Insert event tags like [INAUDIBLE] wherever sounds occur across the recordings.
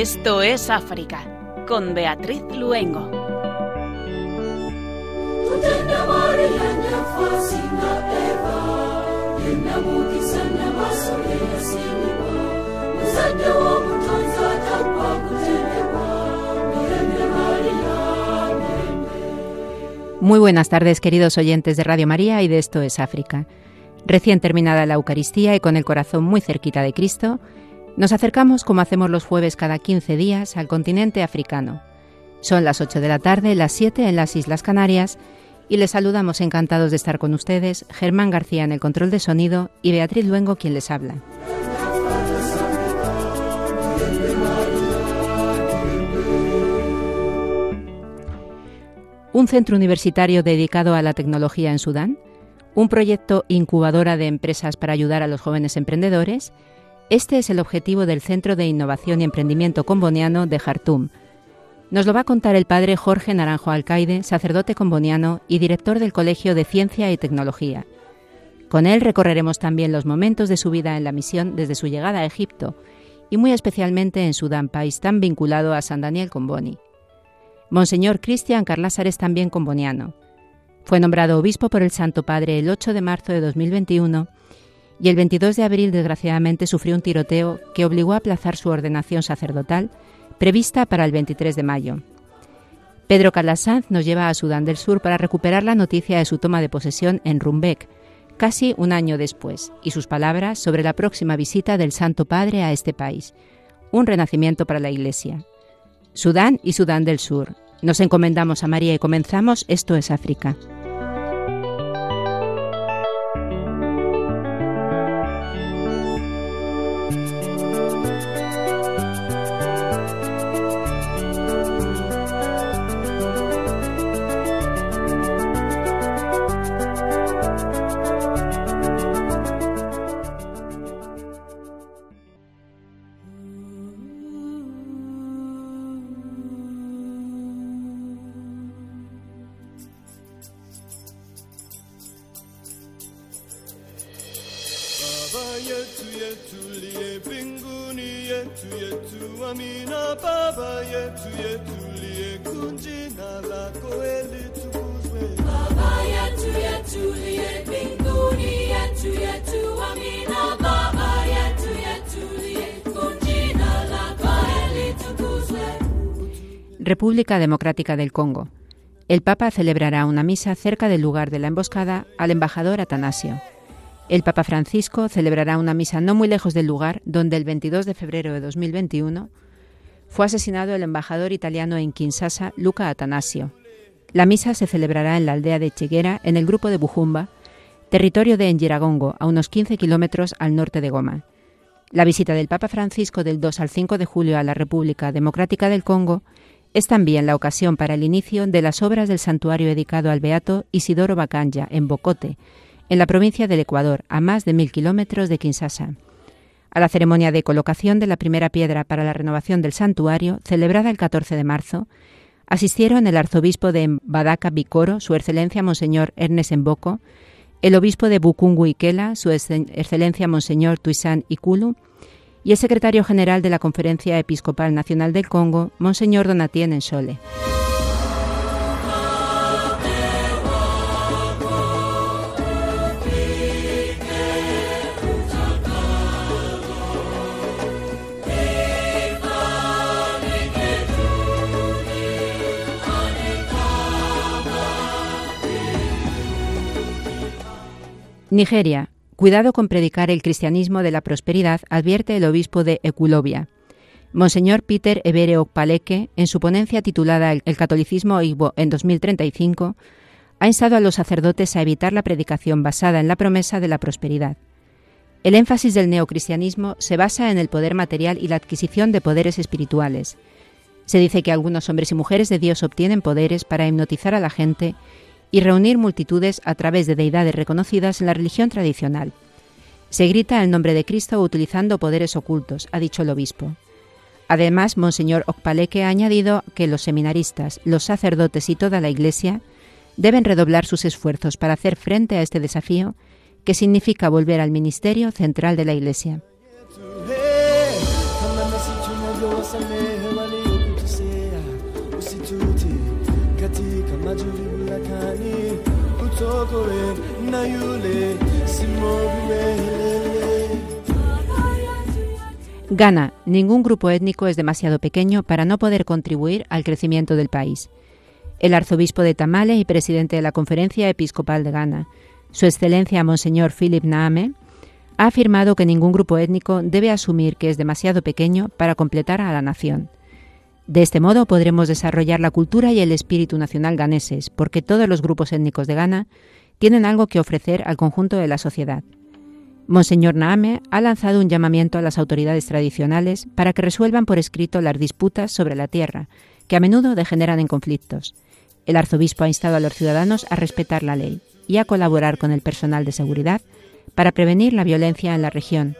Esto es África, con Beatriz Luengo. Muy buenas tardes, queridos oyentes de Radio María y de Esto es África. Recién terminada la Eucaristía y con el corazón muy cerquita de Cristo, nos acercamos, como hacemos los jueves cada 15 días, al continente africano. Son las 8 de la tarde, las 7 en las Islas Canarias, y les saludamos encantados de estar con ustedes, Germán García en el control de sonido y Beatriz Luengo quien les habla. Un centro universitario dedicado a la tecnología en Sudán, un proyecto incubadora de empresas para ayudar a los jóvenes emprendedores este es el objetivo del Centro de Innovación y Emprendimiento Comboniano de Jartum. Nos lo va a contar el padre Jorge Naranjo Alcaide, sacerdote comboniano y director del Colegio de Ciencia y Tecnología. Con él recorreremos también los momentos de su vida en la misión desde su llegada a Egipto y muy especialmente en Sudán, país tan vinculado a San Daniel Comboni. Monseñor Cristian Carlásar es también comboniano. Fue nombrado obispo por el Santo Padre el 8 de marzo de 2021 y el 22 de abril desgraciadamente sufrió un tiroteo que obligó a aplazar su ordenación sacerdotal prevista para el 23 de mayo. Pedro Calasanz nos lleva a Sudán del Sur para recuperar la noticia de su toma de posesión en Rumbek, casi un año después, y sus palabras sobre la próxima visita del Santo Padre a este país, un renacimiento para la Iglesia. Sudán y Sudán del Sur. Nos encomendamos a María y comenzamos Esto es África. República Democrática del Congo. El Papa celebrará una misa cerca del lugar de la emboscada al embajador Atanasio. El Papa Francisco celebrará una misa no muy lejos del lugar donde el 22 de febrero de 2021 fue asesinado el embajador italiano en Kinshasa, Luca Atanasio. La misa se celebrará en la aldea de Cheguera, en el grupo de Bujumba, territorio de Njiragongo, a unos 15 kilómetros al norte de Goma. La visita del Papa Francisco del 2 al 5 de julio a la República Democrática del Congo es también la ocasión para el inicio de las obras del santuario dedicado al Beato Isidoro Bacanya, en Bocote, en la provincia del Ecuador, a más de mil kilómetros de Kinshasa. A la ceremonia de colocación de la primera piedra para la renovación del santuario, celebrada el 14 de marzo, asistieron el arzobispo de Badaka Bicoro, su excelencia Monseñor Ernest Emboco, el obispo de Bukungu Ikela, su excelencia Monseñor Tuisan Ikulu, y el secretario general de la Conferencia Episcopal Nacional del Congo, Monseñor Donatien Ensole. Nigeria, Cuidado con predicar el cristianismo de la prosperidad, advierte el obispo de Eculovia. Monseñor Peter Ebere Okpaleke, en su ponencia titulada El catolicismo Igbo en 2035, ha instado a los sacerdotes a evitar la predicación basada en la promesa de la prosperidad. El énfasis del neocristianismo se basa en el poder material y la adquisición de poderes espirituales. Se dice que algunos hombres y mujeres de Dios obtienen poderes para hipnotizar a la gente y reunir multitudes a través de deidades reconocidas en la religión tradicional. Se grita el nombre de Cristo utilizando poderes ocultos, ha dicho el obispo. Además, Monseñor Okpaleke ha añadido que los seminaristas, los sacerdotes y toda la Iglesia deben redoblar sus esfuerzos para hacer frente a este desafío que significa volver al ministerio central de la Iglesia. Ghana, ningún grupo étnico es demasiado pequeño para no poder contribuir al crecimiento del país. El arzobispo de Tamale y presidente de la Conferencia Episcopal de Ghana, Su Excelencia Monseñor Philip Naame, ha afirmado que ningún grupo étnico debe asumir que es demasiado pequeño para completar a la nación. De este modo podremos desarrollar la cultura y el espíritu nacional ganeses, porque todos los grupos étnicos de Ghana tienen algo que ofrecer al conjunto de la sociedad. Monseñor Naame ha lanzado un llamamiento a las autoridades tradicionales para que resuelvan por escrito las disputas sobre la tierra, que a menudo degeneran en conflictos. El arzobispo ha instado a los ciudadanos a respetar la ley y a colaborar con el personal de seguridad para prevenir la violencia en la región.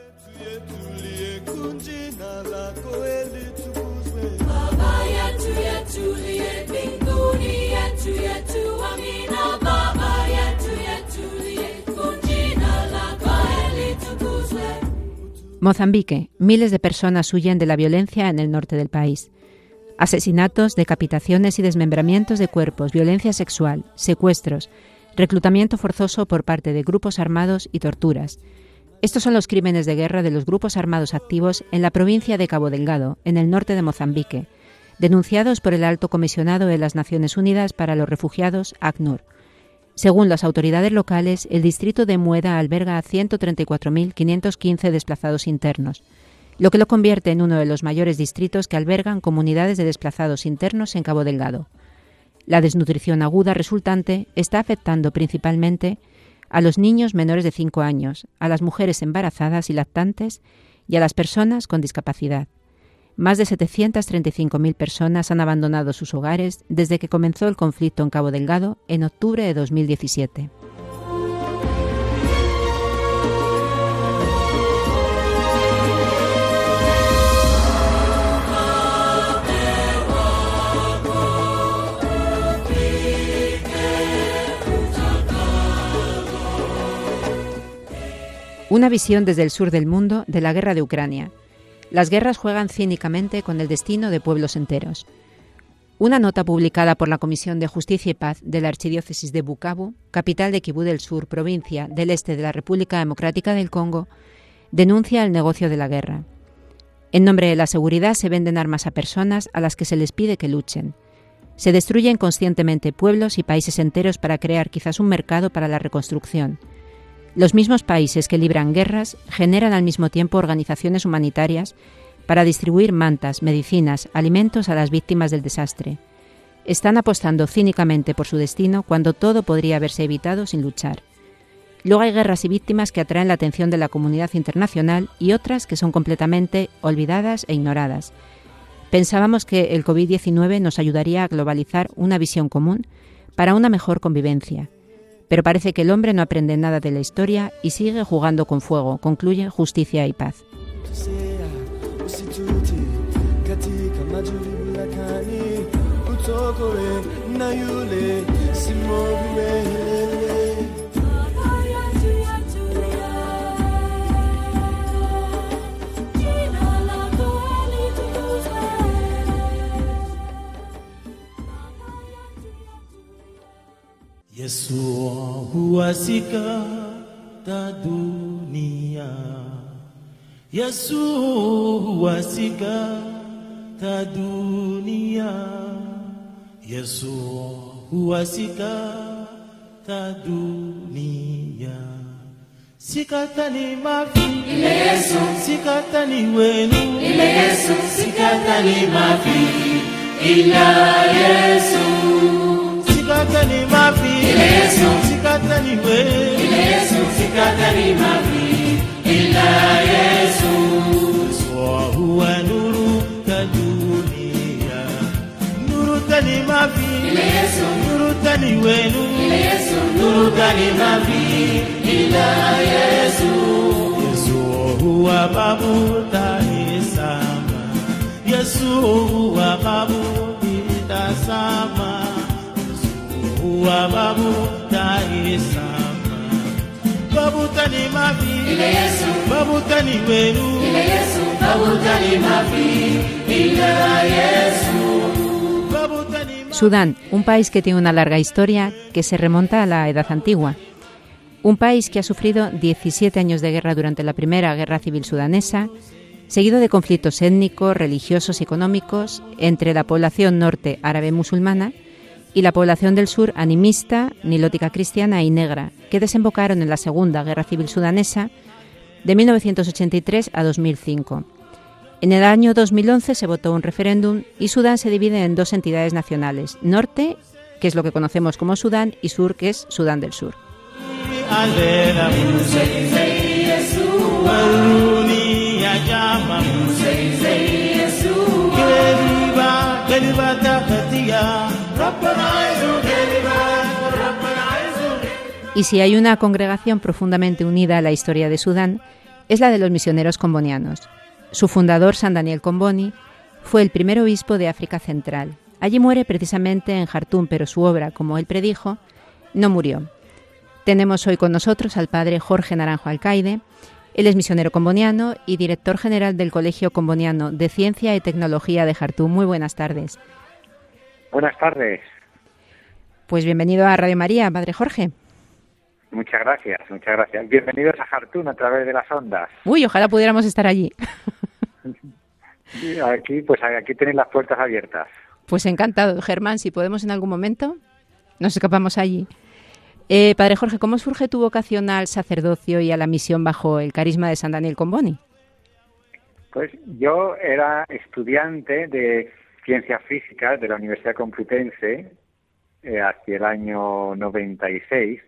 Mozambique. Miles de personas huyen de la violencia en el norte del país. Asesinatos, decapitaciones y desmembramientos de cuerpos, violencia sexual, secuestros, reclutamiento forzoso por parte de grupos armados y torturas. Estos son los crímenes de guerra de los grupos armados activos en la provincia de Cabo Delgado, en el norte de Mozambique, denunciados por el Alto Comisionado de las Naciones Unidas para los Refugiados, ACNUR. Según las autoridades locales, el distrito de Mueda alberga a 134.515 desplazados internos, lo que lo convierte en uno de los mayores distritos que albergan comunidades de desplazados internos en Cabo Delgado. La desnutrición aguda resultante está afectando principalmente a los niños menores de 5 años, a las mujeres embarazadas y lactantes y a las personas con discapacidad. Más de 735.000 personas han abandonado sus hogares desde que comenzó el conflicto en Cabo Delgado en octubre de 2017. Una visión desde el sur del mundo de la guerra de Ucrania. Las guerras juegan cínicamente con el destino de pueblos enteros. Una nota publicada por la Comisión de Justicia y Paz de la Archidiócesis de Bukavu, capital de Kibú del Sur, provincia del este de la República Democrática del Congo, denuncia el negocio de la guerra. En nombre de la seguridad se venden armas a personas a las que se les pide que luchen. Se destruyen conscientemente pueblos y países enteros para crear quizás un mercado para la reconstrucción. Los mismos países que libran guerras generan al mismo tiempo organizaciones humanitarias para distribuir mantas, medicinas, alimentos a las víctimas del desastre. Están apostando cínicamente por su destino cuando todo podría haberse evitado sin luchar. Luego hay guerras y víctimas que atraen la atención de la comunidad internacional y otras que son completamente olvidadas e ignoradas. Pensábamos que el COVID-19 nos ayudaría a globalizar una visión común para una mejor convivencia. Pero parece que el hombre no aprende nada de la historia y sigue jugando con fuego, concluye Justicia y Paz. Yesu huwasika ta dunia, Yesu huwasika ta dunia, Yesu huwasika ta dunia. Sikatani mafi ile Yesu, sikatani wenu ile Yesu, sikatani mafi ila Yesu sikatani ile Yesu sikatani we. Yesu sikatani mafi ila Yesu Swa huwa nuru ta dunia. Nuru tani ile Yesu nuru tani ile Yesu nuru tani mafi ila Yesu Yesu huwa babu taisama Yesu huwa babu itasama mafi. Ile Yesu. Ile Yesu. Sudán, un país que tiene una larga historia que se remonta a la Edad Antigua. Un país que ha sufrido 17 años de guerra durante la Primera Guerra Civil Sudanesa, seguido de conflictos étnicos, religiosos y económicos entre la población norte árabe musulmana y la población del sur animista, nilótica cristiana y negra, que desembocaron en la Segunda Guerra Civil Sudanesa de 1983 a 2005. En el año 2011 se votó un referéndum y Sudán se divide en dos entidades nacionales, norte, que es lo que conocemos como Sudán, y sur, que es Sudán del Sur. Y si hay una congregación profundamente unida a la historia de Sudán, es la de los misioneros combonianos. Su fundador, San Daniel Comboni, fue el primer obispo de África Central. Allí muere precisamente en Jartum, pero su obra, como él predijo, no murió. Tenemos hoy con nosotros al padre Jorge Naranjo Alcaide. Él es misionero comboniano y director general del Colegio Comboniano de Ciencia y Tecnología de Jartum. Muy buenas tardes. Buenas tardes. Pues bienvenido a Radio María, padre Jorge. Muchas gracias, muchas gracias. Bienvenidos a Jartún a través de las ondas. Uy, ojalá pudiéramos estar allí. Aquí, pues aquí tenéis las puertas abiertas. Pues encantado, Germán. Si podemos en algún momento, nos escapamos allí. Eh, padre Jorge, ¿cómo surge tu vocación al sacerdocio y a la misión bajo el carisma de San Daniel Comboni? Pues yo era estudiante de ciencias físicas de la Universidad Complutense eh, hacia el año 96,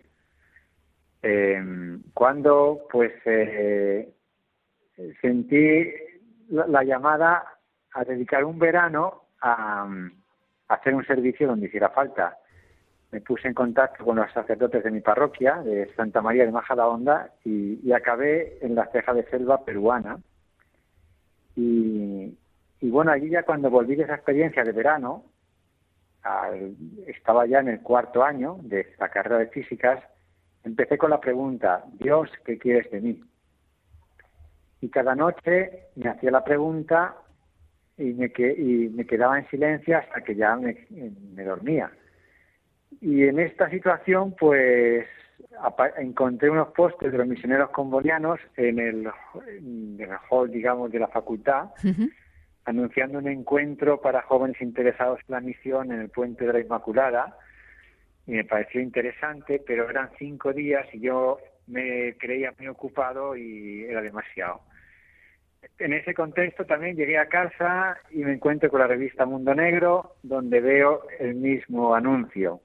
eh, cuando pues eh, sentí la, la llamada a dedicar un verano a, a hacer un servicio donde hiciera falta. Me puse en contacto con los sacerdotes de mi parroquia, de Santa María de Majadahonda, y, y acabé en la ceja de selva peruana. Y, y bueno, allí ya cuando volví de esa experiencia de verano, estaba ya en el cuarto año de la carrera de físicas, empecé con la pregunta, Dios, ¿qué quieres de mí? Y cada noche me hacía la pregunta y me, que- y me quedaba en silencio hasta que ya me, dormía. Y en esta situación, pues encontré unos postes de los misioneros combonianos en el, hall, digamos, de la facultad, Ujú. Anunciando un encuentro para jóvenes interesados en la misión en el Puente de la Inmaculada. Y me pareció interesante, pero eran cinco días y yo me creía muy ocupado y era demasiado. En ese contexto también llegué a casa y me encuentro con la revista Mundo Negro, donde veo el mismo anuncio.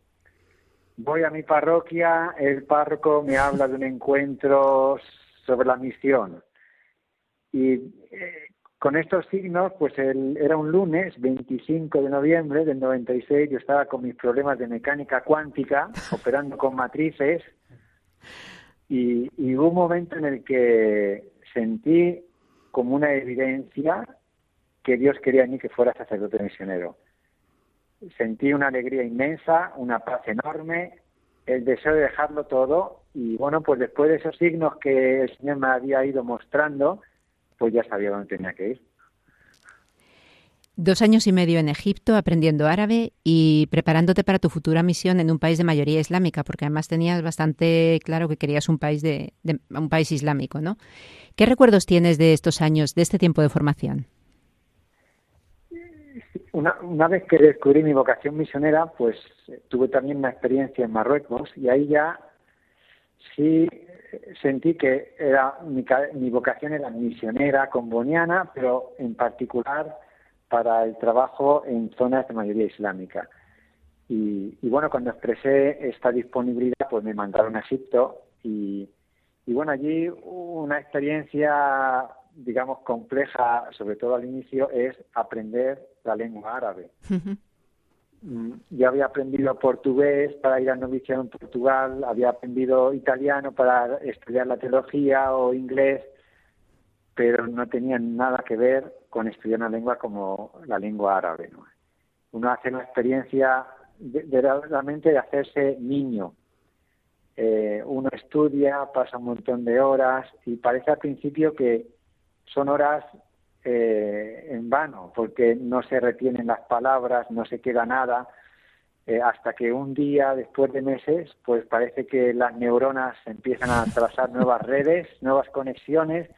Voy a mi parroquia, el párroco me habla de un encuentro sobre la misión. Y eh, con estos signos, pues el- era un lunes, 25 de noviembre del 96, yo estaba con mis problemas de mecánica cuántica, [LAUGHS] operando con matrices, y, y hubo un momento en el que sentí como una evidencia que Dios quería en mí que fuera sacerdote misionero. Sentí una alegría inmensa, una paz enorme, el deseo de dejarlo todo y bueno, pues después de esos signos que el Señor me había ido mostrando, pues ya sabía dónde tenía que ir. Dos años y medio en Egipto aprendiendo árabe y preparándote para tu futura misión en un país de mayoría islámica, porque además tenías bastante claro que querías un país de, de- un país islámico, ¿no? ¿Qué recuerdos tienes de estos años, de este tiempo de formación? Una, una vez que descubrí mi vocación misionera, pues eh, tuve también una experiencia en Marruecos y ahí ya sí sentí que era mi, mi vocación era misionera, comboniana, pero en particular para el trabajo en zonas de mayoría islámica. Y, y bueno, cuando expresé esta disponibilidad, pues me mandaron a Egipto y, y bueno, allí una experiencia, digamos, compleja, sobre todo al inicio, es aprender la lengua árabe. Yo había aprendido portugués para ir al noviciado en Portugal, había aprendido italiano para estudiar la teología o inglés, pero no tenía nada que ver con estudiar una lengua como la lengua árabe. ¿no? Uno hace una experiencia de, de de hacerse niño. Eh, uno estudia, pasa un montón de horas y parece al principio que son horas eh, en vano, porque no se retienen las palabras, no se queda nada, eh, hasta que un día, después de meses, pues parece que las neuronas empiezan a trazar nuevas redes, nuevas conexiones,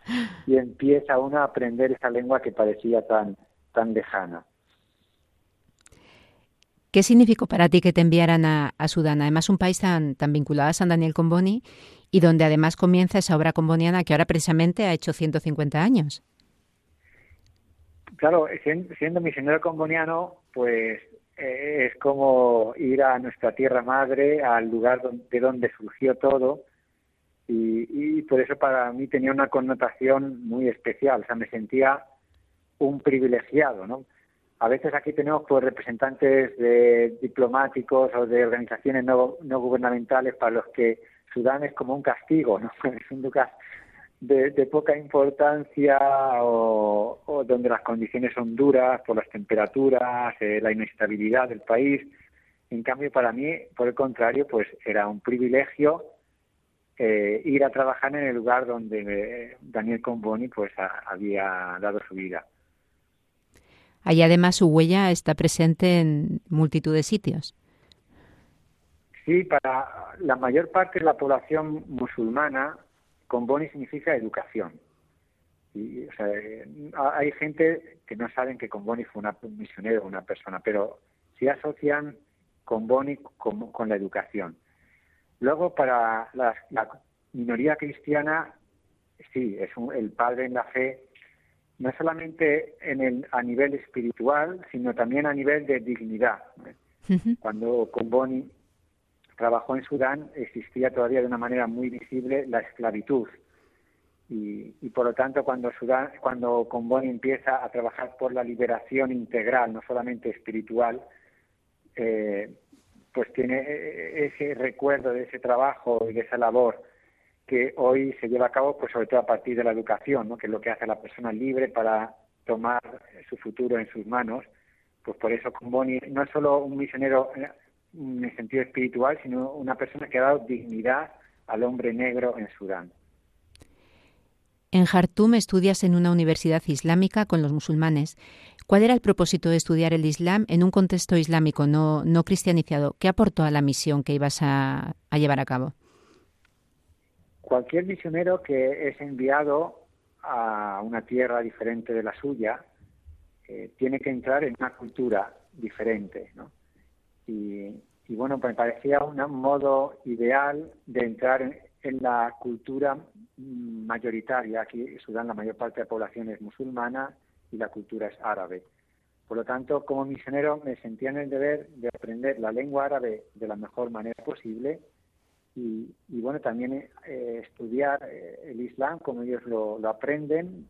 y empieza uno a aprender esa lengua que parecía tan, tan lejana. ¿Qué significó para ti que te enviaran a, a Sudán? Además, un país tan, tan vinculado a San Daniel Comboni y donde además comienza esa obra comboniana que ahora precisamente ha hecho 150 años. Claro, sien- siendo misionero comboniano, pues eh, es como ir a nuestra tierra madre, al lugar de donde surgió todo, y, y por eso para mí tenía una connotación muy especial, o sea, me sentía un privilegiado, ¿no? A veces aquí tenemos pues representantes de diplomáticos o de organizaciones no, no gubernamentales para los que Sudán es como un castigo, ¿no? [LAUGHS] Es un lugar de, de poca importancia o, o donde las condiciones son duras por las temperaturas, eh, la inestabilidad del país. En cambio, para mí, por el contrario, pues era un privilegio eh, ir a trabajar en el lugar donde eh, Daniel Comboni pues a- había dado su vida. Allí además su huella está presente en multitud de sitios. Sí, para la mayor parte de la población musulmana, Comboni significa educación. Y, o sea, eh, hay gente que no saben que Comboni fue una, un misionero, una persona, pero sí asocian Comboni con, con la educación. Luego, para la, la minoría cristiana, sí, es un- el padre en la fe, no solamente en el, a nivel espiritual, sino también a nivel de dignidad. Ujú. Cuando Comboni trabajó en Sudán, existía todavía de una manera muy visible la esclavitud. Y, y por lo tanto, cuando, Sudán, cuando Comboni empieza a trabajar por la liberación integral, no solamente espiritual, eh, pues tiene eh, ese recuerdo de ese trabajo y de esa labor que hoy se lleva a cabo, pues sobre todo a partir de la educación, ¿no? que es lo que hace a la persona libre para tomar su futuro en sus manos. Pues por eso Comboni no es solo un misionero eh, en el sentido espiritual, sino una persona que ha dado dignidad al hombre negro en Sudán. En Jartum estudias en una universidad islámica con los musulmanes. ¿Cuál era el propósito de estudiar el Islam en un contexto islámico no, no cristianizado? ¿Qué aportó a la misión que ibas a, a llevar a cabo? Cualquier misionero que es enviado a una tierra diferente de la suya eh, tiene que entrar en una cultura diferente, ¿no? Y, y bueno, me parecía un modo ideal de entrar en, en la cultura mayoritaria. Aquí en Sudán la mayor parte de la población es musulmana y la cultura es árabe. Por lo tanto, como misionero me sentía en el deber de aprender la lengua árabe de la mejor manera posible y, y bueno, también eh, estudiar eh, el Islam como ellos lo, lo aprenden,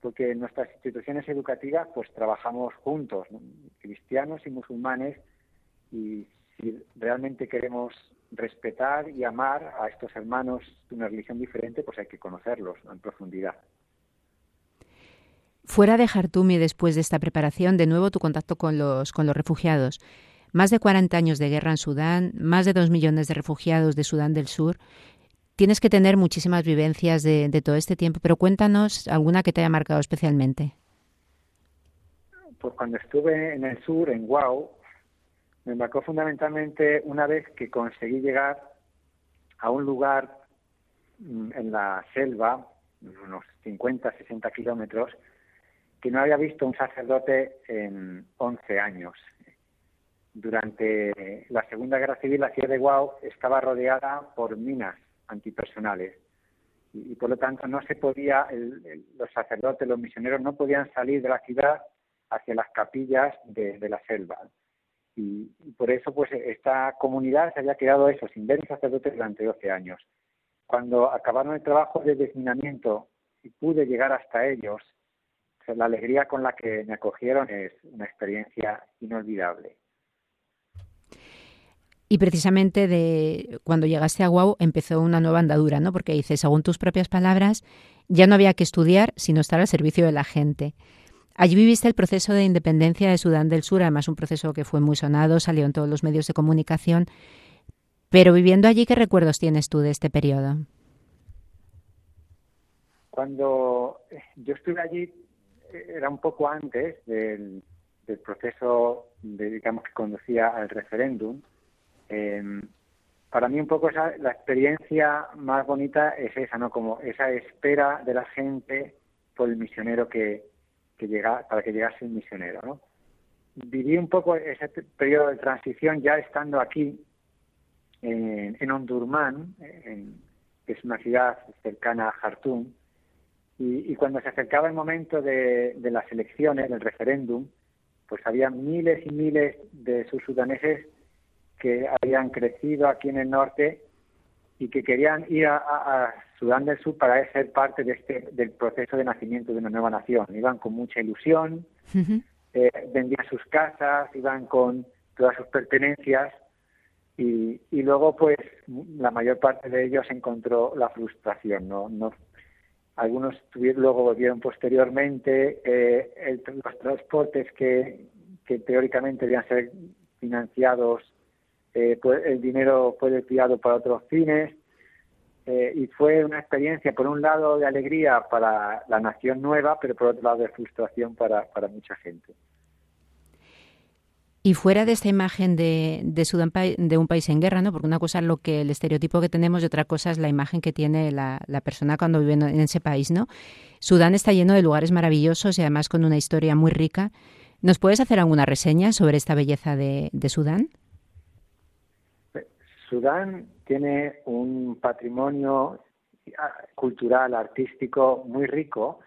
porque en nuestras instituciones educativas pues trabajamos juntos, ¿no? cristianos y musulmanes, y si realmente queremos respetar y amar a estos hermanos de una religión diferente, pues hay que conocerlos ¿no? en profundidad. Fuera de Jartum y después de esta preparación, de nuevo tu contacto con los, con los refugiados. Más de 40 años de guerra en Sudán, más de dos millones de refugiados de Sudán del Sur. Tienes que tener muchísimas vivencias de, de todo este tiempo, pero cuéntanos alguna que te haya marcado especialmente. Pues cuando estuve en el sur, en Guau, me marcó fundamentalmente una vez que conseguí llegar a un lugar mm, en la selva, unos 50, 60 kilómetros, que no había visto un sacerdote en 11 años. Durante la Segunda Guerra Civil, la ciudad de Guau estaba rodeada por minas antipersonales y, por lo tanto no se podía, el- los sacerdotes, los misioneros no podían salir de la ciudad hacia las capillas de la selva. Y, por eso pues esta comunidad se había quedado eso, sin ver un sacerdote durante 12 años. Cuando acabaron el trabajo de desminamiento y pude llegar hasta ellos, la alegría con la que me acogieron es una experiencia inolvidable. Y precisamente de cuando llegaste a Guau empezó una nueva andadura, ¿no? Porque dices, según tus propias palabras, ya no había que estudiar, sino estar al servicio de la gente. Allí viviste el proceso de independencia de Sudán del Sur, además un proceso que fue muy sonado, salió en todos los medios de comunicación. Pero viviendo allí, ¿qué recuerdos tienes tú de este periodo? Cuando eh, yo estuve allí, era un poco antes del, proceso, de, digamos, que conducía al referéndum. Eh, para mí un poco la experiencia más bonita es esa, ¿no? Como esa espera de la gente por el misionero que, que para que llegase el misionero. Viví un poco ese periodo de transición ya estando aquí, en, en Ondurman, que es una ciudad cercana a Jartum, y, cuando se acercaba el momento de, las elecciones, del referéndum, pues había miles y miles de sudaneses que habían crecido aquí en el norte y que querían ir a, a- a Sudán del Sur para ser parte de este del proceso de nacimiento de una nueva nación. Iban con mucha ilusión, eh, vendían sus casas, iban con todas sus pertenencias y, y luego pues la mayor parte de ellos encontró la frustración, no, no algunos tuvieron, luego volvieron posteriormente eh, el- los transportes que, que teóricamente debían ser financiados eh, pues el dinero fue desviado para otros fines eh, y fue una experiencia por un lado de alegría para la nación nueva pero por otro lado de frustración para, para mucha gente Y fuera de esta imagen de, de Sudán de un país en guerra, ¿no? Porque una cosa es lo que el estereotipo que tenemos y otra cosa es la imagen que tiene la, la persona cuando vive en ese país, ¿no? Sudán está lleno de lugares maravillosos y además con una historia muy rica. ¿Nos puedes hacer alguna reseña sobre esta belleza de, de Sudán? Sudán tiene un patrimonio ah, cultural, artístico muy rico,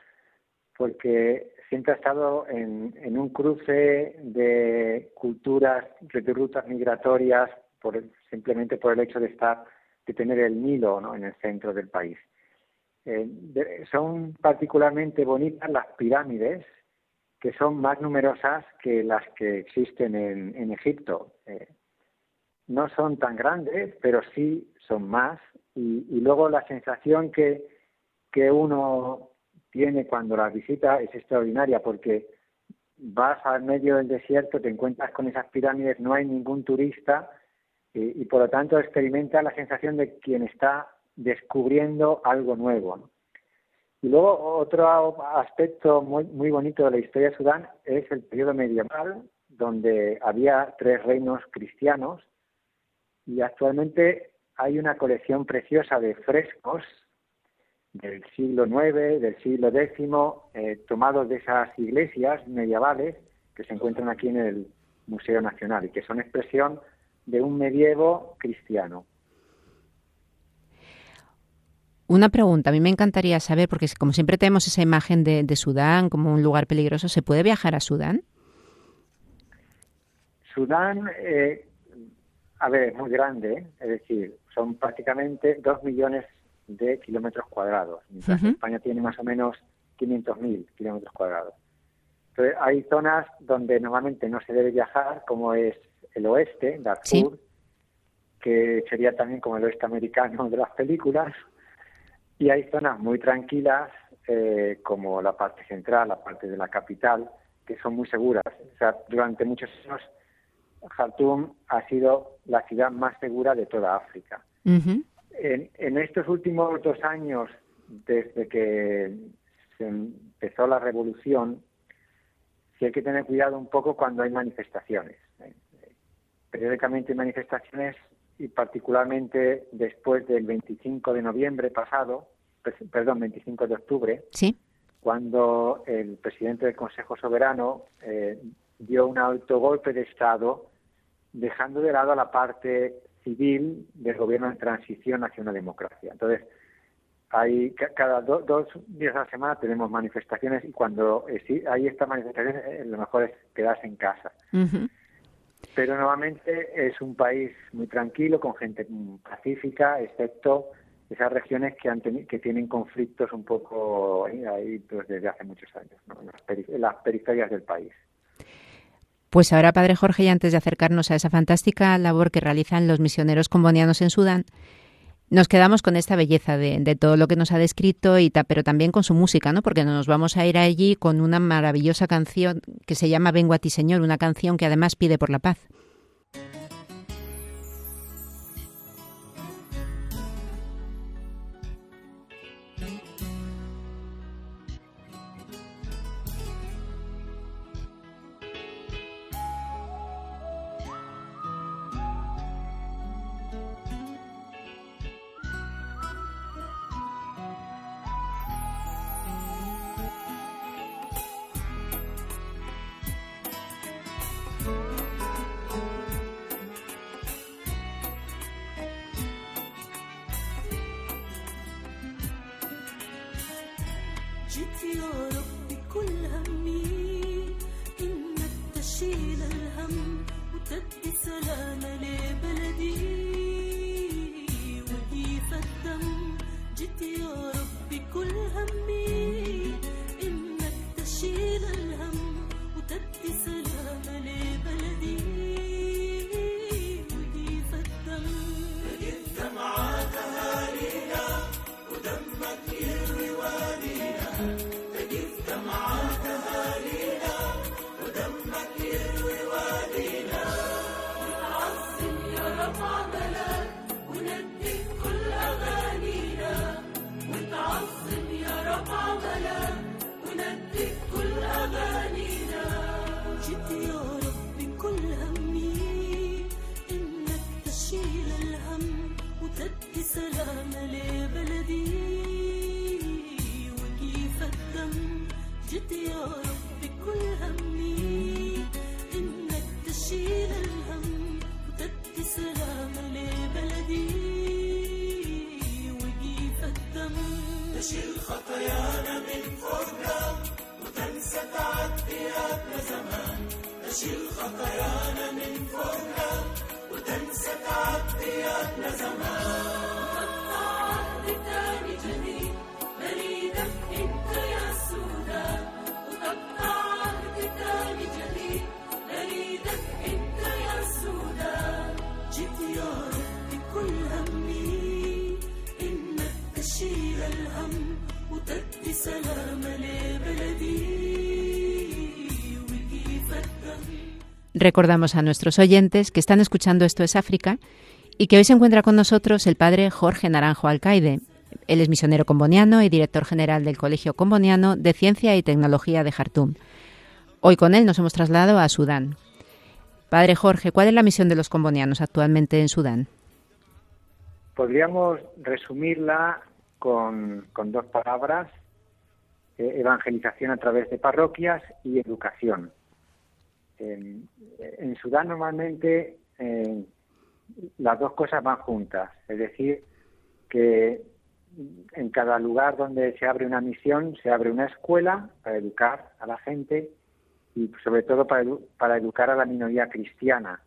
porque siempre ha estado en, un cruce de culturas, de rutas migratorias, por simplemente por el hecho de estar, de tener el Nilo ¿no? en el centro del país. Eh, son particularmente bonitas las pirámides, que son más numerosas que las que existen en, en Egipto. Eh, no son tan grandes, pero sí son más. Y, y luego la sensación que, que uno tiene cuando las visita es extraordinaria porque vas al medio del desierto, te encuentras con esas pirámides, no hay ningún turista y, por lo tanto experimenta la sensación de quien está descubriendo algo nuevo. Y luego otro aspecto muy, muy bonito de la historia de Sudán es el periodo medieval, donde había tres reinos cristianos y actualmente hay una colección preciosa de frescos del siglo IX, del siglo X, eh, tomados de esas iglesias medievales que se encuentran aquí en el Museo Nacional y que son expresión de un medievo cristiano. Una pregunta, a mí me encantaría saber, porque como siempre tenemos esa imagen de, de Sudán como un lugar peligroso, ¿se puede viajar a Sudán? Sudán, eh, a ver, es muy grande, ¿eh? es decir, son prácticamente dos millones de kilómetros cuadrados, mientras Ujú. España tiene más o menos 500.000 kilómetros cuadrados. Entonces, hay zonas donde normalmente no se debe viajar, como es el oeste, Darfur, Sí. que sería también como el oeste americano de las películas, y hay zonas muy tranquilas, eh, como la parte central, la parte de la capital, que son muy seguras. O sea, durante muchos años, Khartoum ha sido la ciudad más segura de toda África. En, en estos últimos dos años, desde que se empezó la revolución, sí hay que tener cuidado un poco cuando hay manifestaciones. ¿eh? Periódicamente hay manifestaciones y particularmente después del 25 de noviembre pasado, perdón, 25 de octubre, Sí. cuando el presidente del Consejo Soberano eh, dio un autogolpe de Estado, dejando de lado a la parte civil del gobierno de transición hacia una democracia. Entonces, hay ca- cada do- dos días a la semana tenemos manifestaciones y cuando eh, hay estas manifestaciones, eh, lo mejor es quedarse en casa. Pero nuevamente es un país muy tranquilo, con gente pacífica, excepto esas regiones que, han que tienen conflictos un poco ahí, ahí, pues, desde hace muchos años, ¿no? en, las en las periferias del país. Pues ahora, Padre Jorge, y antes de acercarnos a esa fantástica labor que realizan los misioneros combonianos en Sudán, nos quedamos con esta belleza de, de todo lo que nos ha descrito, y pero también con su música, ¿no? Porque nos vamos a ir allí con una maravillosa canción que se llama Vengo a ti, Señor, una canción que además pide por la paz. جيت يا ربي كل همي. إنك تشيل الهم وتدي سلامة لبلدي. جيت يا ربي كل همي. Recordamos a nuestros oyentes que están escuchando Esto es África y que hoy se encuentra con nosotros el padre Jorge Naranjo Alcaide. Él es misionero comboniano y director general del Colegio Comboniano de Ciencia y Tecnología de Jartum. Hoy con él nos hemos trasladado a Sudán. Padre Jorge, ¿cuál es la misión de los combonianos actualmente en Sudán? Podríamos resumirla con, con dos palabras, eh, evangelización a través de parroquias y educación. En, Sudán normalmente eh, las dos cosas van juntas, es decir, que en cada lugar donde se abre una misión se abre una escuela para educar a la gente y sobre todo para, para educar a la minoría cristiana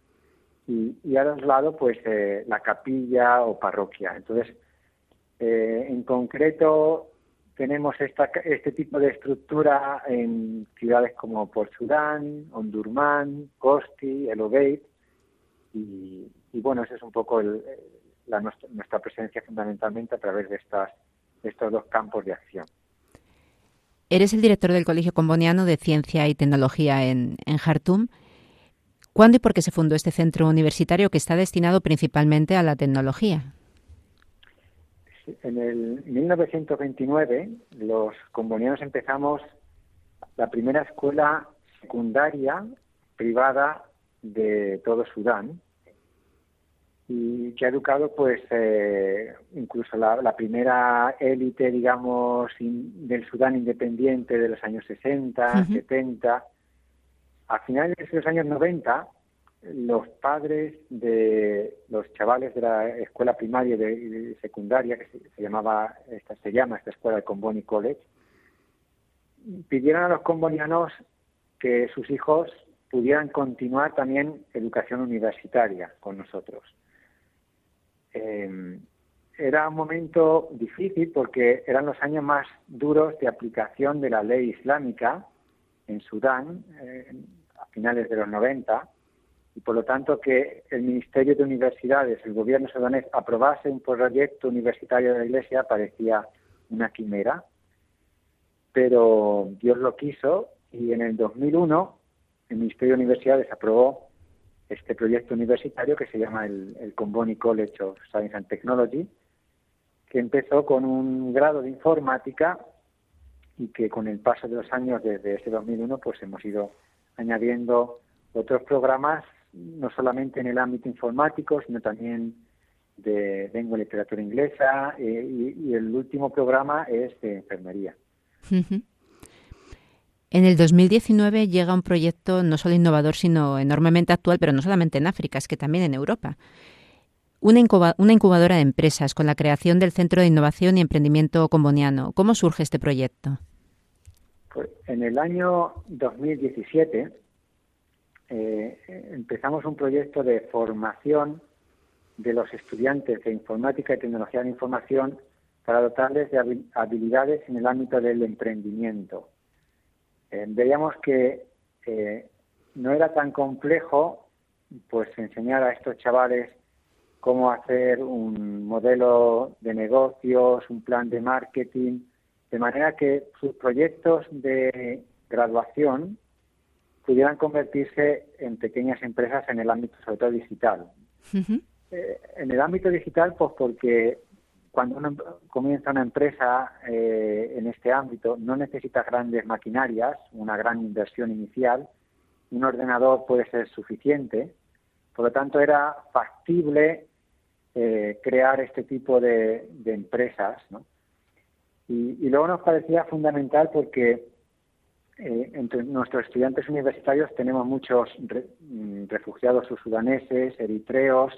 y, y a los lados pues eh, la capilla o parroquia. Entonces, en concreto tenemos esta, este tipo de estructura en ciudades como Port Sudán, Ondurman, Kosti, El Obeid y, bueno, ese es un poco el- la, nuestra, presencia fundamentalmente a través de, estas, estos dos campos de acción. Eres el director del Colegio Comboniano de Ciencia y Tecnología en, en Jartum. ¿Cuándo y por qué se fundó este centro universitario que está destinado principalmente a la tecnología? En el 1929 los combonianos empezamos la primera escuela secundaria privada de todo Sudán y que ha educado pues eh, incluso la, la primera élite digamos in- del Sudán independiente de los años 60, Ujú. 70. A finales de los años 90 los padres de los chavales de la escuela primaria y de, secundaria que se, llamaba esta se llama esta escuela de Comboni College pidieron a los combonianos que sus hijos pudieran continuar también educación universitaria con nosotros. Eh, era un momento difícil porque eran los años más duros de aplicación de la ley islámica en Sudán eh, a finales de los 90 y por lo tanto que el Ministerio de Universidades, el gobierno sudanés, aprobase un proyecto universitario de la Iglesia parecía una quimera, pero Dios lo quiso y en el 2001 el Ministerio de Universidades aprobó este proyecto universitario que se llama el, el Comboni College of Science and Technology, que empezó con un grado de informática y que con el paso de los años desde ese 2001 pues hemos ido añadiendo otros programas no solamente en el ámbito informático sino también de lengua y literatura inglesa eh, y, y el último programa es de enfermería. En el 2019 llega un proyecto no solo innovador, sino enormemente actual, pero no solamente en África, es que también en Europa. Una, incuba- una incubadora de empresas con la creación del Centro de Innovación y Emprendimiento Comboniano. ¿Cómo surge este proyecto? Pues en el año 2017 empezamos un proyecto de formación de los estudiantes de informática y tecnología de información para dotarles de habilidades en el ámbito del emprendimiento. Eh, veíamos que eh, no era tan complejo pues enseñar a estos chavales cómo hacer un modelo de negocios, un plan de marketing, de manera que sus proyectos de graduación pudieran convertirse en pequeñas empresas en el ámbito sobre todo digital. Eh, en el ámbito digital, pues porque cuando uno comienza una empresa eh, en este ámbito no necesita grandes maquinarias, una gran inversión inicial, un ordenador puede ser suficiente, por lo tanto era factible eh, crear este tipo de, empresas, ¿no? Y, luego nos parecía fundamental porque eh, entre nuestros estudiantes universitarios tenemos muchos mm, refugiados sudaneses, eritreos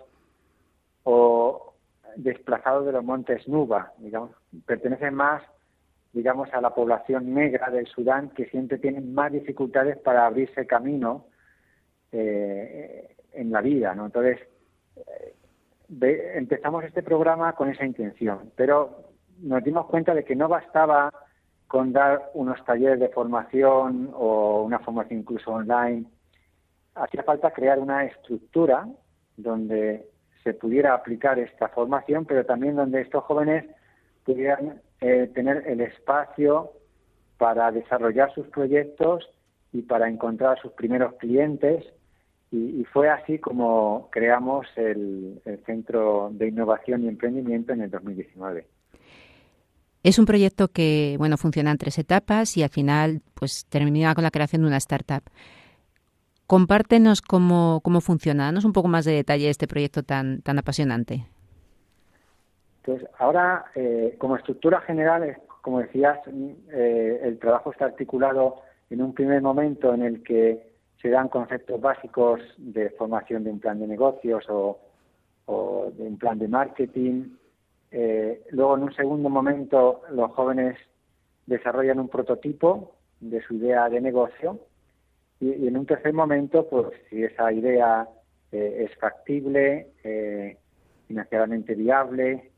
o desplazados de los montes Nuba, digamos, pertenecen más digamos, a la población negra del Sudán que siempre tienen más dificultades para abrirse camino eh, en la vida, ¿no? Entonces, eh, empezamos este programa con esa intención, pero nos dimos cuenta de que no bastaba con dar unos talleres de formación o una formación incluso online. Hacía falta crear una estructura donde se pudiera aplicar esta formación, pero también donde estos jóvenes pudieran eh, tener el espacio para desarrollar sus proyectos y para encontrar sus primeros clientes. Y, fue así como creamos el, Centro de Innovación y Emprendimiento en el 2019. Es un proyecto que, bueno, funciona en tres etapas y al final, pues, termina con la creación de una startup. Compártenos cómo, cómo funciona, danos un poco más de detalle de este proyecto tan, tan apasionante. Pues ahora, eh, como estructura general, como decías, eh, el trabajo está articulado en un primer momento en el que se dan conceptos básicos de formación de un plan de negocios o, de un plan de marketing. Eh, luego, en un segundo momento, los jóvenes desarrollan un prototipo de su idea de negocio y, en un tercer momento, pues si esa idea es factible, financieramente viable,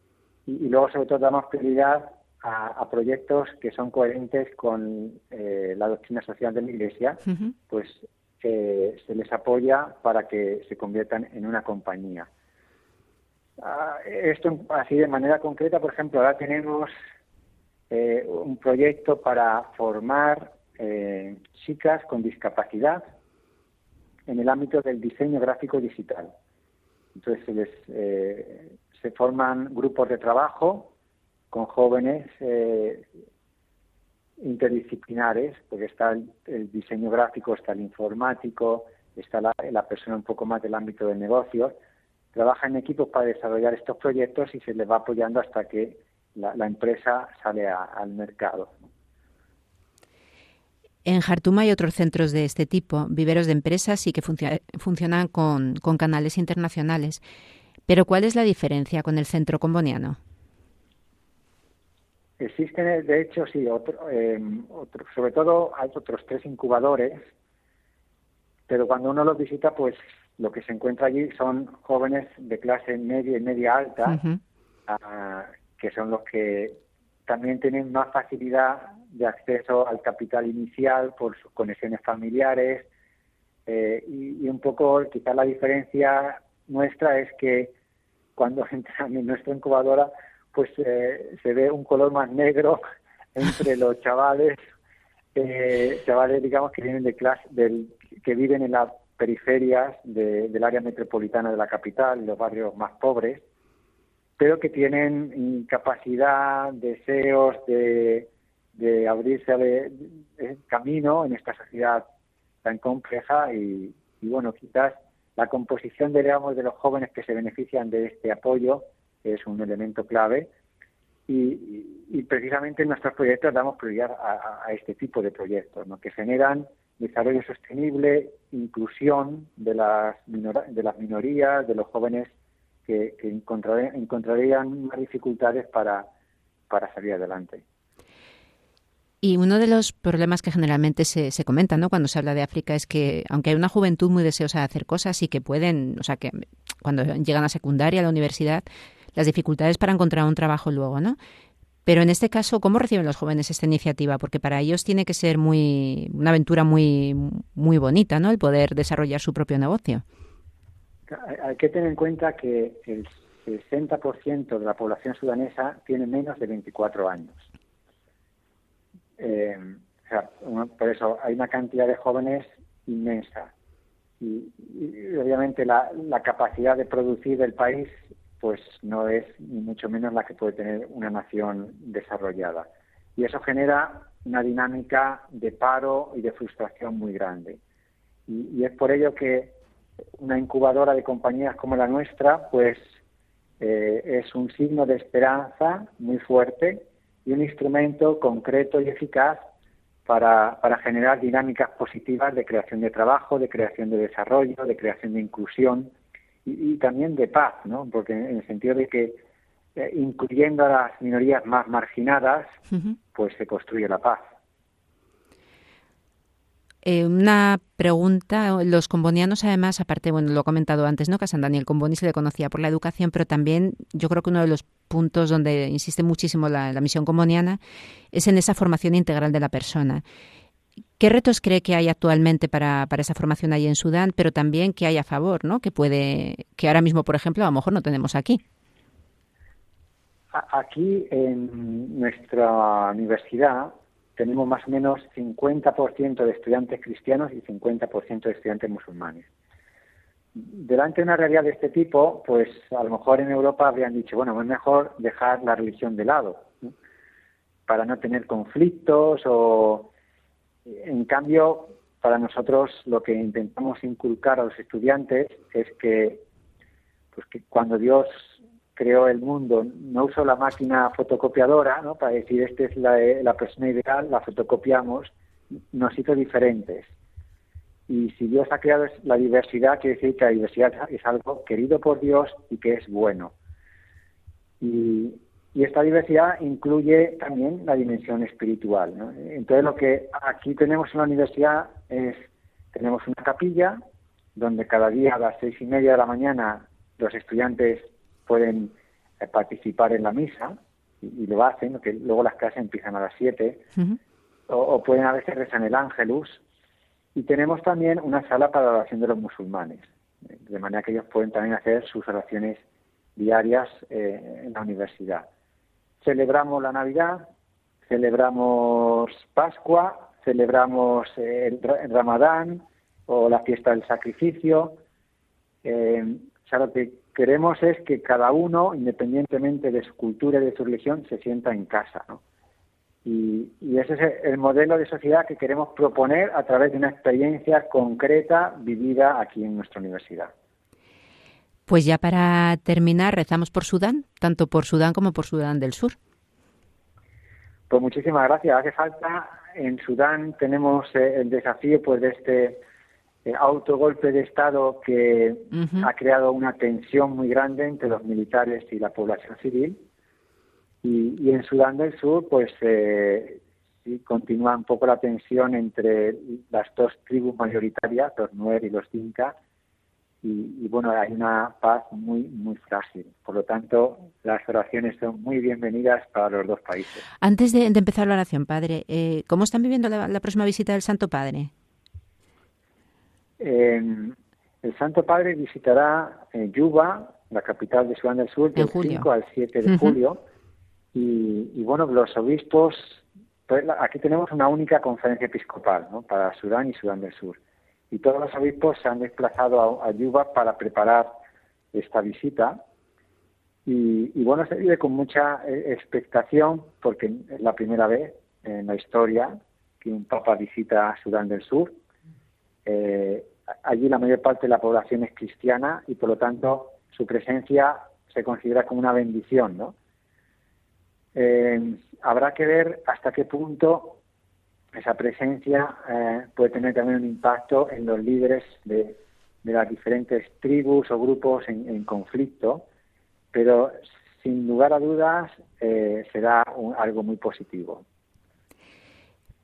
y, luego sobre todo damos prioridad a, proyectos que son coherentes con eh, la doctrina social de la Iglesia, pues eh, se les apoya para que se conviertan en una compañía. Ah, esto así de manera concreta, por ejemplo, ahora tenemos eh, un proyecto para formar chicas con discapacidad en el ámbito del diseño gráfico digital. Entonces se les se forman grupos de trabajo con jóvenes eh, interdisciplinares, porque está el, diseño gráfico, está el informático, está la, persona un poco más del ámbito de negocios. Trabajan en equipos para desarrollar estos proyectos y se les va apoyando hasta que la, empresa sale al mercado. En Jartum hay otros centros de este tipo, viveros de empresas y que funcionan con, con canales internacionales. Pero ¿cuál es la diferencia con el centro comboniano? Existen, de hecho, sí, em, otro, sobre todo hay otros tres incubadores, pero cuando uno los visita, pues lo que se encuentra allí son jóvenes de clase media y media alta, ah, que son los que también tienen más facilidad de acceso al capital inicial por sus conexiones familiares eh, y, y, un poco quizás la diferencia nuestra es que cuando [LAUGHS] entran en nuestra incubadora, pues eh, se ve un color más negro [LAUGHS] entre los chavales, eh, chavales digamos que vienen de clase, del, que viven en las periferias del área metropolitana de la capital, los barrios más pobres, pero que tienen capacidad, deseos de, abrirse de, camino en esta sociedad tan compleja y, y bueno, quizás la composición, digamos, de los jóvenes que se benefician de este apoyo es un elemento clave y, precisamente en nuestros proyectos damos prioridad a, este tipo de proyectos, ¿no? que generan desarrollo sostenible, inclusión de las, de las minorías, de los jóvenes que, encontrarían más dificultades para, para salir adelante. Y uno de los problemas que generalmente se, se comenta ¿no? cuando se habla de África es que, aunque hay una juventud muy deseosa de hacer cosas y que pueden, o sea, que cuando llegan a secundaria, a la universidad, las dificultades para encontrar un trabajo luego, ¿no? Pero en este caso, ¿cómo reciben los jóvenes esta iniciativa? Porque para ellos tiene que ser muy una aventura muy muy bonita, ¿no? El poder desarrollar su propio negocio. Hay que tener en cuenta que el 60% de la población sudanesa tiene menos de 24 años. Eh, o sea, por eso hay una cantidad de jóvenes inmensa. Y, obviamente la, capacidad de producir del país pues no es ni mucho menos la que puede tener una nación desarrollada. Y eso genera una dinámica de paro y de frustración muy grande. Y, es por ello que una incubadora de compañías como la nuestra, pues eh, es un signo de esperanza muy fuerte y un instrumento concreto y eficaz para, para generar dinámicas positivas de creación de trabajo, de creación de desarrollo, de creación de inclusión y, también de paz, ¿no? Porque en el sentido de que eh, incluyendo a las minorías más marginadas, pues se construye la paz. Eh, una pregunta, los combonianos además, aparte, bueno, lo he comentado antes, ¿no? Que a San Daniel Comboni se le conocía por la educación, pero también yo creo que uno de los puntos donde insiste muchísimo la, misión comboniana es en esa formación integral de la persona. ¿Qué retos cree que hay actualmente para, para esa formación ahí en Sudán, pero también que hay a favor, ¿no? Que puede, que ahora mismo, por ejemplo, a lo mejor no tenemos aquí. Aquí en nuestra universidad tenemos más o menos 50% de estudiantes cristianos y 50% de estudiantes musulmanes. Delante de una realidad de este tipo, pues a lo mejor en Europa habrían dicho, bueno, es mejor dejar la religión de lado, para no tener conflictos o... En cambio, para nosotros lo que intentamos inculcar a los estudiantes es que, pues que cuando Dios creó el mundo, no usó la máquina fotocopiadora, ¿no? Para decir, esta es la, la persona ideal, la fotocopiamos, nos hizo diferentes. Y si Dios ha creado la diversidad, quiere decir que la diversidad es algo querido por Dios y que es bueno. Y, y esta diversidad incluye también la dimensión espiritual. ¿no? Entonces, lo que aquí tenemos en la universidad es, tenemos una capilla donde cada día a las seis y media de la mañana los estudiantes pueden eh, participar en la misa y, lo hacen, que luego las clases empiezan a las 7, o, pueden a veces rezar el ángelus. Y tenemos también una sala para la oración de los musulmanes, de manera que ellos pueden también hacer sus oraciones diarias eh, en la universidad. Celebramos la Navidad, celebramos Pascua, celebramos el, Ramadán o la fiesta del sacrificio. Eh, que queremos es que cada uno, independientemente de su cultura y de su religión, se sienta en casa. ¿no? Y, ese es el modelo de sociedad que queremos proponer a través de una experiencia concreta vivida aquí en nuestra universidad. Pues ya para terminar, rezamos por Sudán, tanto por Sudán como por Sudán del Sur. Pues muchísimas gracias. Hace falta, en Sudán tenemos eh, el desafío pues de este eh, autogolpe de Estado que ha creado una tensión muy grande entre los militares y la población civil. Y, en Sudán del Sur, pues eh, sí, continúa un poco la tensión entre las dos tribus mayoritarias, los Nuer y los Dinka, y, bueno, hay una paz muy, muy frágil. Por lo tanto, las oraciones son muy bienvenidas para los dos países. Antes de, empezar la oración, Padre, eh, ¿cómo están viviendo la próxima visita del Santo Padre? el Santo Padre visitará eh, Yuba, la capital de Sudán del Sur, del 5 al 7 de julio. Y, bueno, los obispos, pues, aquí tenemos una única conferencia episcopal ¿no? para Sudán y Sudán del Sur. Y todos los obispos se han desplazado a, Yuba para preparar esta visita. Y, bueno, se vive con mucha eh, expectación porque es la primera vez en la historia que un papa visita Sudán del Sur. Eh, allí la mayor parte de la población es cristiana y por lo tanto su presencia se considera como una bendición, ¿no? Eh, habrá que ver hasta qué punto esa presencia eh, puede tener también un impacto en los líderes de, las diferentes tribus o grupos en, conflicto, pero sin lugar a dudas eh, será algo muy positivo.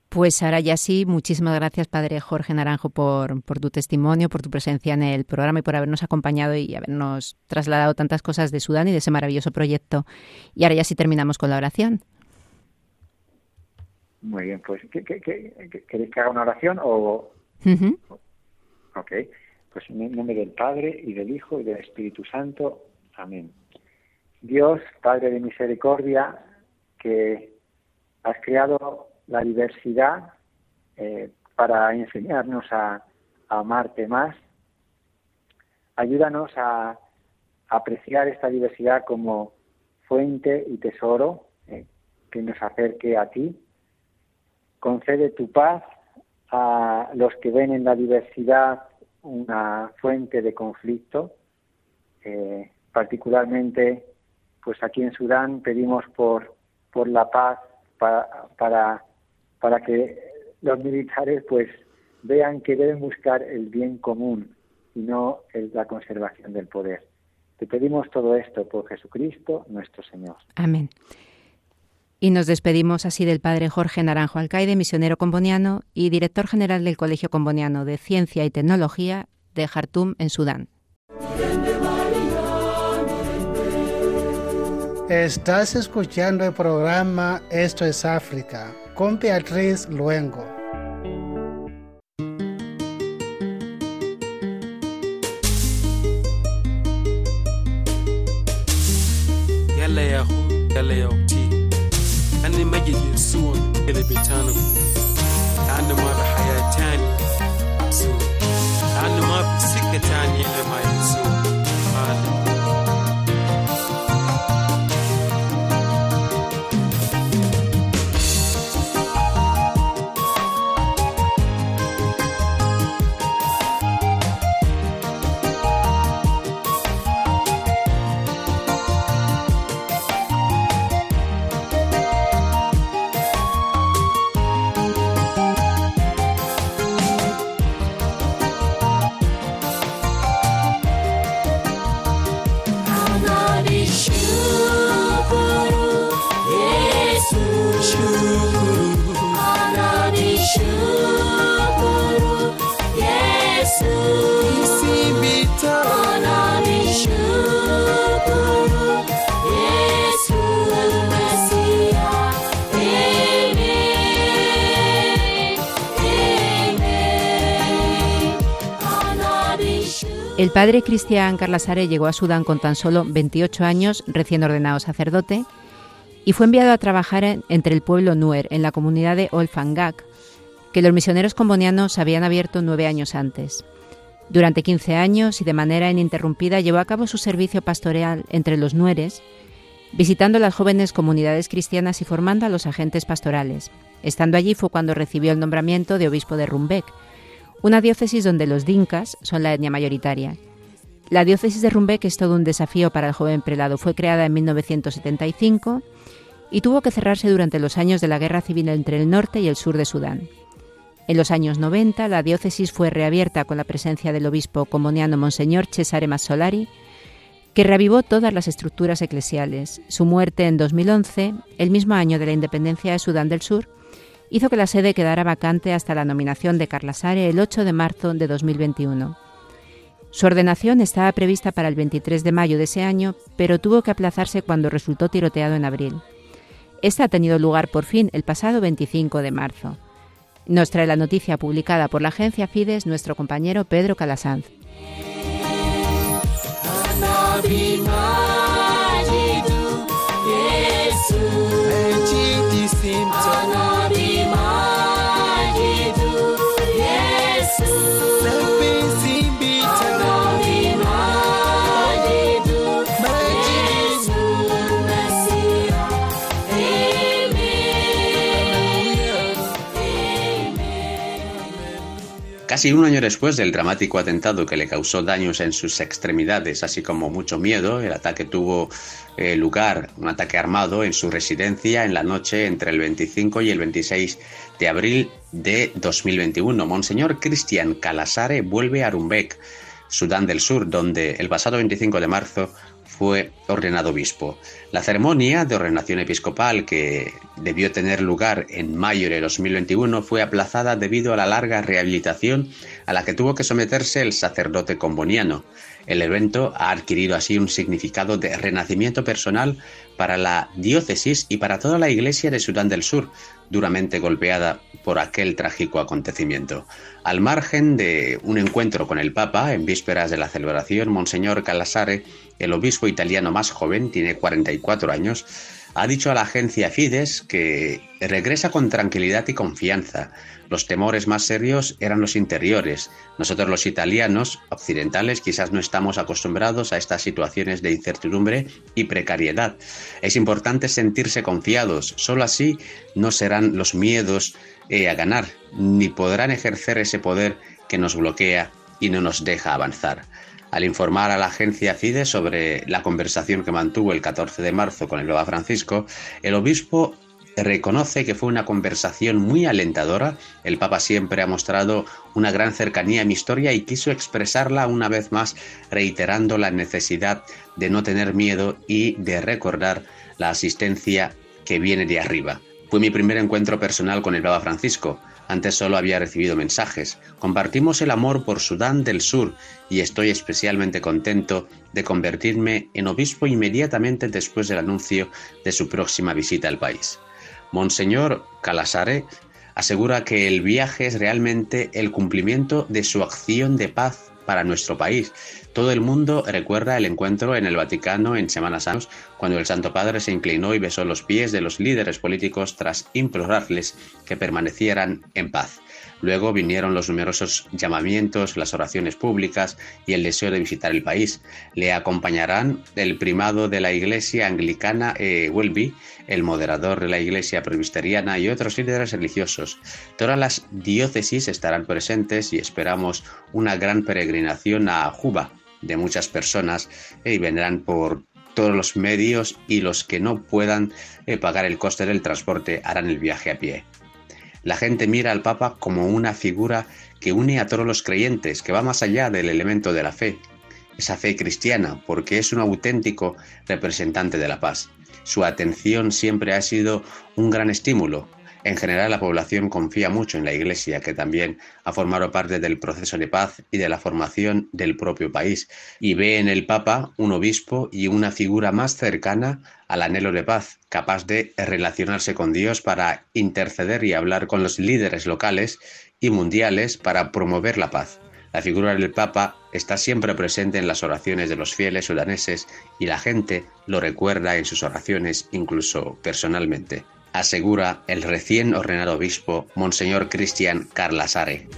Pues ahora ya sí, muchísimas gracias, Padre Jorge Naranjo, por, tu testimonio, por tu presencia en el programa y por habernos acompañado y habernos trasladado tantas cosas de Sudán y de ese maravilloso proyecto. Y ahora ya sí terminamos con la oración. Muy bien, pues queréis que haga una oración o...? Ok, pues en nombre del Padre y del Hijo y del Espíritu Santo. Amén. Dios, Padre de misericordia, que has creado la diversidad eh, para enseñarnos a, amarte más. Ayúdanos a, apreciar esta diversidad como fuente y tesoro eh, que nos acerque a ti. Concede tu paz a los que ven en la diversidad una fuente de conflicto. Eh, particularmente, pues aquí en Sudán pedimos por, por la paz para, para que los militares pues vean que deben buscar el bien común y no la conservación del poder. Te pedimos todo esto por Jesucristo nuestro Señor. Amén. Y nos despedimos así del Padre Jorge Naranjo Alcaide, misionero comboniano y director general del Colegio Comboniano de Ciencia y Tecnología de Jartum, en Sudán. Estás escuchando el programa Esto es África con Beatriz Luengo. that bitch on. I know. El padre Cristian Carlasare llegó a Sudán con tan solo 28 años, recién ordenado sacerdote, y fue enviado a trabajar entre el pueblo Nuer, en la comunidad de Olfangak, que los misioneros combonianos habían abierto nueve años antes. Durante 15 años y de manera ininterrumpida llevó a cabo su servicio pastoral entre los nueres, visitando las jóvenes comunidades cristianas y formando a los agentes pastorales. Estando allí fue cuando recibió el nombramiento de obispo de Rumbek, una diócesis donde los dinkas son la etnia mayoritaria. La diócesis de Rumbek es todo un desafío para el joven prelado. Fue creada en 1975 y tuvo que cerrarse durante los años de la guerra civil entre el norte y el sur de Sudán. En los años 90, la diócesis fue reabierta con la presencia del obispo comuniano Monseñor Cesare Massolari, que reavivó todas las estructuras eclesiales. Su muerte en 2011, el mismo año de la independencia de Sudán del Sur, hizo que la sede quedara vacante hasta la nominación de Carla Sare el 8 de marzo de 2021. Su ordenación estaba prevista para el 23 de mayo de ese año, pero tuvo que aplazarse cuando resultó tiroteado en abril. Esta ha tenido lugar por fin el pasado 25 de marzo. Nos trae la noticia publicada por la agencia Fides nuestro compañero Pedro Calasanz. Casi un año después del dramático atentado que le causó daños en sus extremidades, así como mucho miedo, el ataque tuvo eh, lugar, un ataque armado, en su residencia en la noche entre el 25 y el 26 de abril de 2021. Monseñor Cristian Calasare vuelve a Rumbek Sudán del Sur, donde el pasado 25 de marzo fue ordenado obispo. La ceremonia de ordenación episcopal que debió tener lugar en mayo de 2021 fue aplazada debido a la larga rehabilitación a la que tuvo que someterse el sacerdote comboniano. El evento ha adquirido así un significado de renacimiento personal para la diócesis y para toda la Iglesia de Sudán del Sur, duramente golpeada por aquel trágico acontecimiento. Al margen de un encuentro con el Papa en vísperas de la celebración, Monseñor Calasare, el obispo italiano más joven, tiene 44 años, ha dicho a la agencia Fides que regresa con tranquilidad y confianza. Los temores más serios eran los interiores. Nosotros los italianos occidentales quizás no estamos acostumbrados a estas situaciones de incertidumbre y precariedad. Es importante sentirse confiados. Solo así no serán los miedos eh, a ganar, ni podrán ejercer ese poder que nos bloquea y no nos deja avanzar. Al informar a la agencia FIDE sobre la conversación que mantuvo el 14 de marzo con el Papa Francisco, el obispo reconoce que fue una conversación muy alentadora. El Papa siempre ha mostrado una gran cercanía a mi historia y quiso expresarla una vez más, reiterando la necesidad de no tener miedo y de recordar la asistencia que viene de arriba. Fue mi primer encuentro personal con el Papa Francisco. Antes solo había recibido mensajes. Compartimos el amor por Sudán del Sur y estoy especialmente contento de convertirme en obispo inmediatamente después del anuncio de su próxima visita al país. Monseñor Calasare asegura que el viaje es realmente el cumplimiento de su acción de paz para nuestro país. Todo el mundo recuerda el encuentro en el Vaticano en Semana Santa, cuando el Santo Padre se inclinó y besó los pies de los líderes políticos tras implorarles que permanecieran en paz. Luego vinieron los numerosos llamamientos, las oraciones públicas y el deseo de visitar el país. Le acompañarán el primado de la Iglesia anglicana e. Welby, el moderador de la Iglesia presbiteriana y otros líderes religiosos. Todas las diócesis estarán presentes y esperamos una gran peregrinación a Juba de muchas personas eh, y vendrán por todos los medios y los que no puedan eh, pagar el coste del transporte harán el viaje a pie. La gente mira al Papa como una figura que une a todos los creyentes, que va más allá del elemento de la fe, esa fe cristiana, porque es un auténtico representante de la paz. Su atención siempre ha sido un gran estímulo, en general, la población confía mucho en la Iglesia, que también ha formado parte del proceso de paz y de la formación del propio país, y ve en el Papa un obispo y una figura más cercana al anhelo de paz, capaz de relacionarse con Dios para interceder y hablar con los líderes locales y mundiales para promover la paz. La figura del Papa está siempre presente en las oraciones de los fieles sudaneses y la gente lo recuerda en sus oraciones incluso personalmente asegura el recién ordenado obispo Monseñor Cristian Carlasare.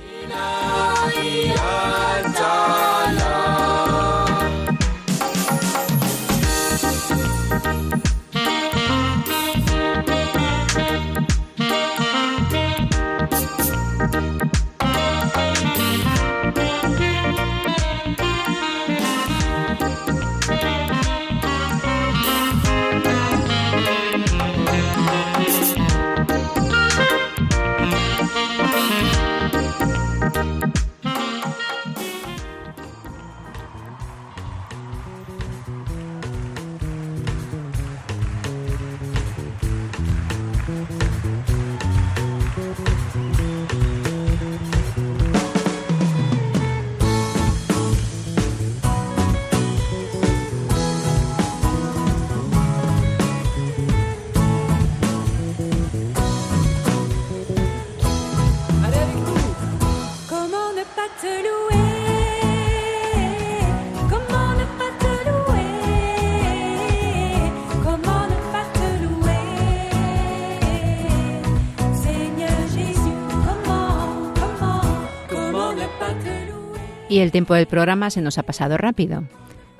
El tiempo del programa se nos ha pasado rápido.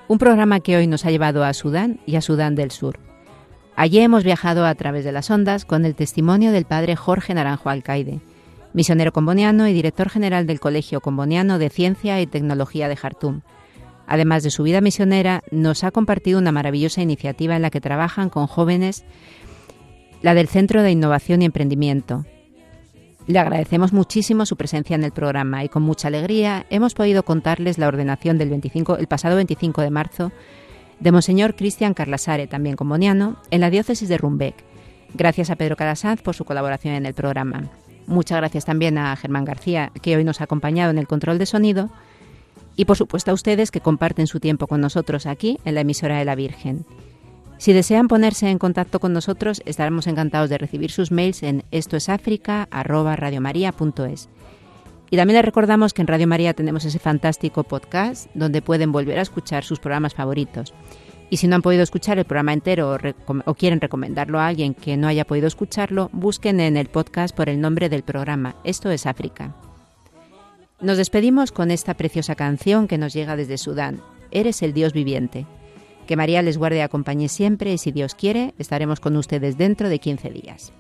Un programa que hoy nos ha llevado a Sudán y a Sudán del Sur. Allí hemos viajado a través de las ondas con el testimonio del padre Jorge Naranjo Alcaide, misionero comboniano y director general del Colegio Comboniano de Ciencia y Tecnología de Jartum. Además de su vida misionera, nos ha compartido una maravillosa iniciativa en la que trabajan con jóvenes, la del Centro de Innovación y Emprendimiento, Le agradecemos muchísimo su presencia en el programa y con mucha alegría hemos podido contarles la ordenación del 25, el pasado 25 de marzo de Monseñor Cristian Carlasare, también comboniano, en la diócesis de Rumbeck. Gracias a Pedro Calasanz por su colaboración en el programa. Muchas gracias también a Germán García, que hoy nos ha acompañado en el control de sonido. Y por supuesto a ustedes que comparten su tiempo con nosotros aquí en la emisora de la Virgen. Si desean ponerse en contacto con nosotros, estaremos encantados de recibir sus mails en estoesafrica@radiomaria.es. Y también les recordamos que en Radio María tenemos ese fantástico podcast donde pueden volver a escuchar sus programas favoritos. Y si no han podido escuchar el programa entero o, quieren recomendarlo a alguien que no haya podido escucharlo, busquen en el podcast por el nombre del programa. Esto es África. Nos despedimos con esta preciosa canción que nos llega desde Sudán. Eres el Dios viviente. Que María les guarde y acompañe siempre y si Dios quiere, estaremos con ustedes dentro de 15 días.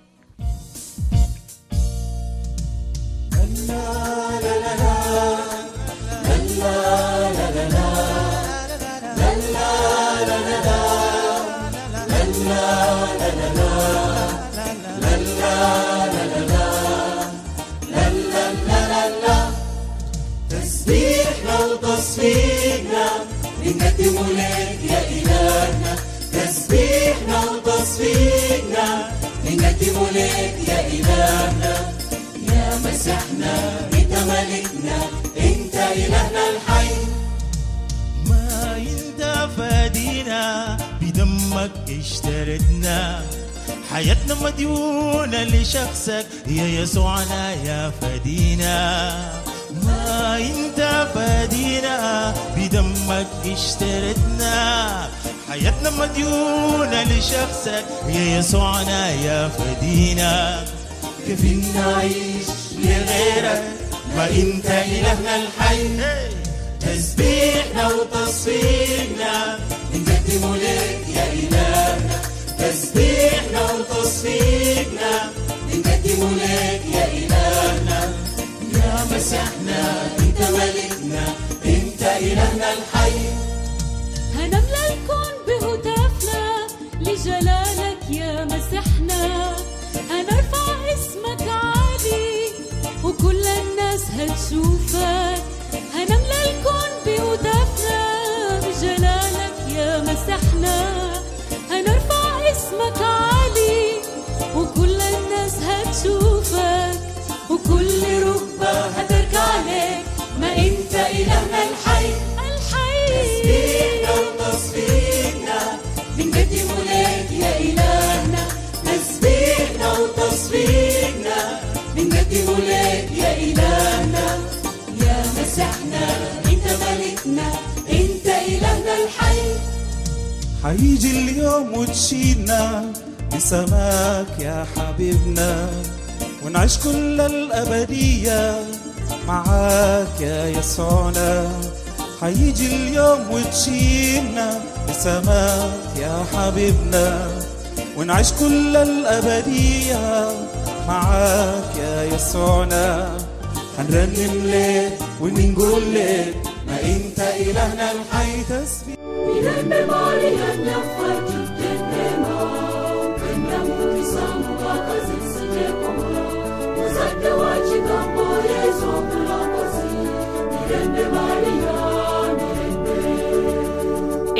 تسبيحنا لك يا إلهنا تسبيحنا وتصفيقنا. بنقدم لك يا إلهنا. يا مسحنا انت ملكنا أنت إلهنا الحي. ما انت فادينا بدمك اشتريتنا حياتنا مديونة لشخصك يا يسوعنا يا فدينا. ما انت فادينا بدمك اشتريتنا حياتنا مديونة لشخصك يا يسوعنا يا فدينا كيف نعيش لغيرك؟ ما انت إلهنا الحي. تسبيحنا وتصفيقنا. بنقدم لك يا إلهنا. تسبيحنا وتصفيقنا. بنقدم لك يا إلهنا. يا مسحنا انت ملكنا انت إلهنا الحي. هنملى الكون بهتافنا لجلالك يا مسحنا. هنرفع اسمك عالي وكل الناس هتشوفك. إلهنا الحي. الحي تسبيحنا وتصفيقنا يا إلهنا. تسبيحنا وتصفيقنا يا إلهنا. يا مسحنا إنت ملكنا إنت إلهنا الحي. حيجي اليوم وتشيلنا. بسماك يا حبيبنا. ونعيش كل الأبدية. معاك يا يسوعنا حيجي اليوم وتشيلنا بسماك يا حبيبنا. ونعيش كل الأبدية معاك يا يسوعنا هنرنم لك ونقول لك ما إنت إلهنا الحي تسبيح. Mirembe Maria nyafati tenema Upenda mukisamu wakazisije koma Uzate wa